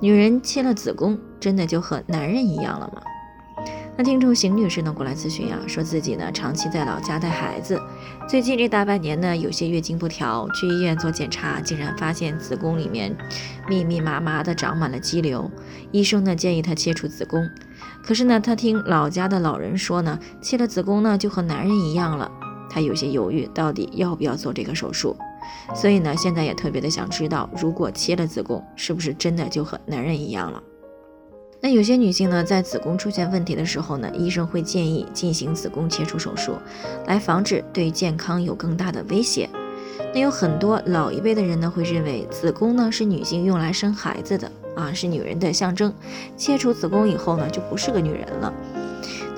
女人切了子宫，真的就和男人一样了吗？那听众邢女士呢过来咨询啊，说自己呢长期在老家带孩子，最近这大半年呢有些月经不调，去医院做检查，竟然发现子宫里面密密麻麻的长满了肌瘤。医生呢建议她切除子宫，可是呢她听老家的老人说呢，切了子宫呢就和男人一样了，她有些犹豫，到底要不要做这个手术？所以呢，现在也特别的想知道，如果切了子宫，是不是真的就和男人一样了？那有些女性呢，在子宫出现问题的时候呢，医生会建议进行子宫切除手术，来防止对健康有更大的威胁。那有很多老一辈的人呢，会认为子宫呢是女性用来生孩子的啊，是女人的象征，切除子宫以后呢，就不是个女人了。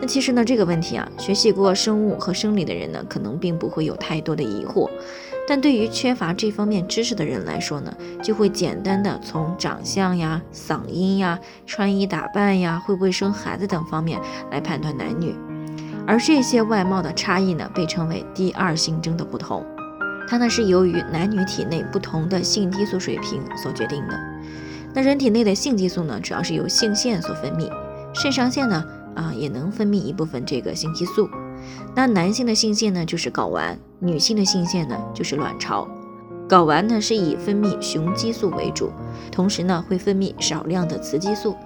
那其实呢，这个问题啊，学习过生物和生理的人呢，可能并不会有太多的疑惑。但对于缺乏这方面知识的人来说呢，就会简单的从长相呀、嗓音呀、穿衣打扮呀、会不会生孩子等方面来判断男女，而这些外貌的差异呢，被称为第二性征的不同，它呢是由于男女体内不同的性激素水平所决定的。那人体内的性激素呢，主要是由性腺所分泌，肾上腺呢，啊也能分泌一部分这个性激素。那男性的性腺呢，就是睾丸；女性的性腺呢，就是卵巢。睾丸呢是以分泌雄激素为主，同时呢会分泌少量的雌激素。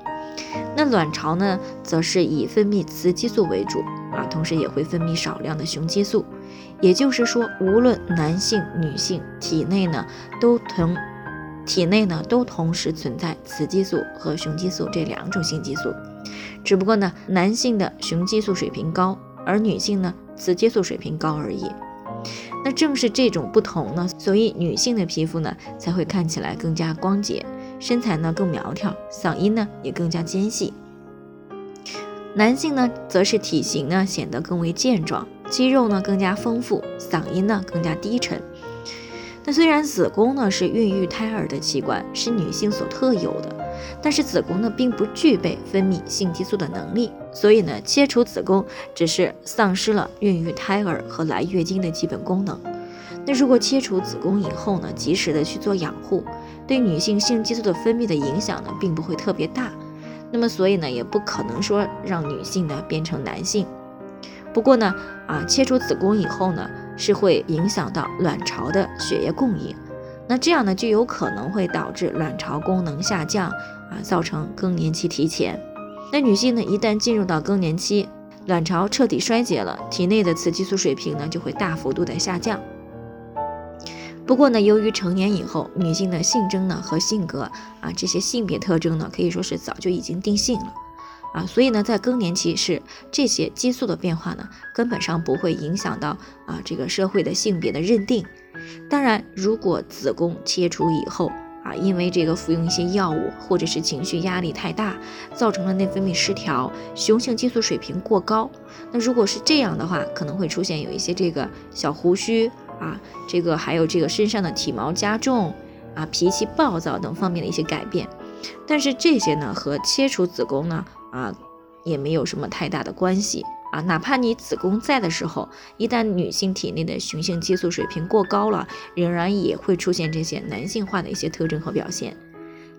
那卵巢呢，则是以分泌雌激素为主啊，同时也会分泌少量的雄激素。也就是说，无论男性、女性体内呢，都同体内呢都同时存在雌激素和雄激素这两种性激素，只不过呢，男性的雄激素水平高。而女性呢，雌激素水平高而已。那正是这种不同呢，所以女性的皮肤呢才会看起来更加光洁，身材呢更苗条，嗓音呢也更加尖细。男性呢，则是体型呢显得更为健壮，肌肉呢更加丰富，嗓音呢更加低沉。那虽然子宫呢是孕育胎儿的器官，是女性所特有的。但是子宫呢，并不具备分泌性激素的能力，所以呢，切除子宫只是丧失了孕育胎儿和来月经的基本功能。那如果切除子宫以后呢，及时的去做养护，对女性性激素的分泌的影响呢，并不会特别大。那么，所以呢，也不可能说让女性呢变成男性。不过呢，啊，切除子宫以后呢，是会影响到卵巢的血液供应。那这样呢，就有可能会导致卵巢功能下降啊，造成更年期提前。那女性呢，一旦进入到更年期，卵巢彻底衰竭了，体内的雌激素水平呢就会大幅度的下降。不过呢，由于成年以后女性的性征呢和性格啊这些性别特征呢，可以说是早就已经定性了啊，所以呢，在更年期是这些激素的变化呢，根本上不会影响到啊这个社会的性别的认定。当然，如果子宫切除以后啊，因为这个服用一些药物，或者是情绪压力太大，造成了内分泌失调，雄性激素水平过高，那如果是这样的话，可能会出现有一些这个小胡须啊，这个还有这个身上的体毛加重啊，脾气暴躁等方面的一些改变。但是这些呢，和切除子宫呢啊，也没有什么太大的关系。啊，哪怕你子宫在的时候，一旦女性体内的雄性激素水平过高了，仍然也会出现这些男性化的一些特征和表现。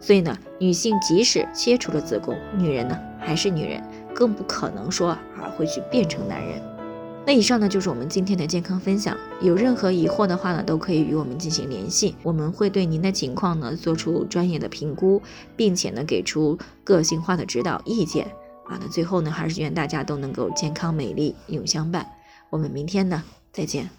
所以呢，女性即使切除了子宫，女人呢还是女人，更不可能说啊会去变成男人。那以上呢就是我们今天的健康分享，有任何疑惑的话呢，都可以与我们进行联系，我们会对您的情况呢做出专业的评估，并且呢给出个性化的指导意见。啊，那最后呢，还是愿大家都能够健康美丽永相伴。我们明天呢，再见。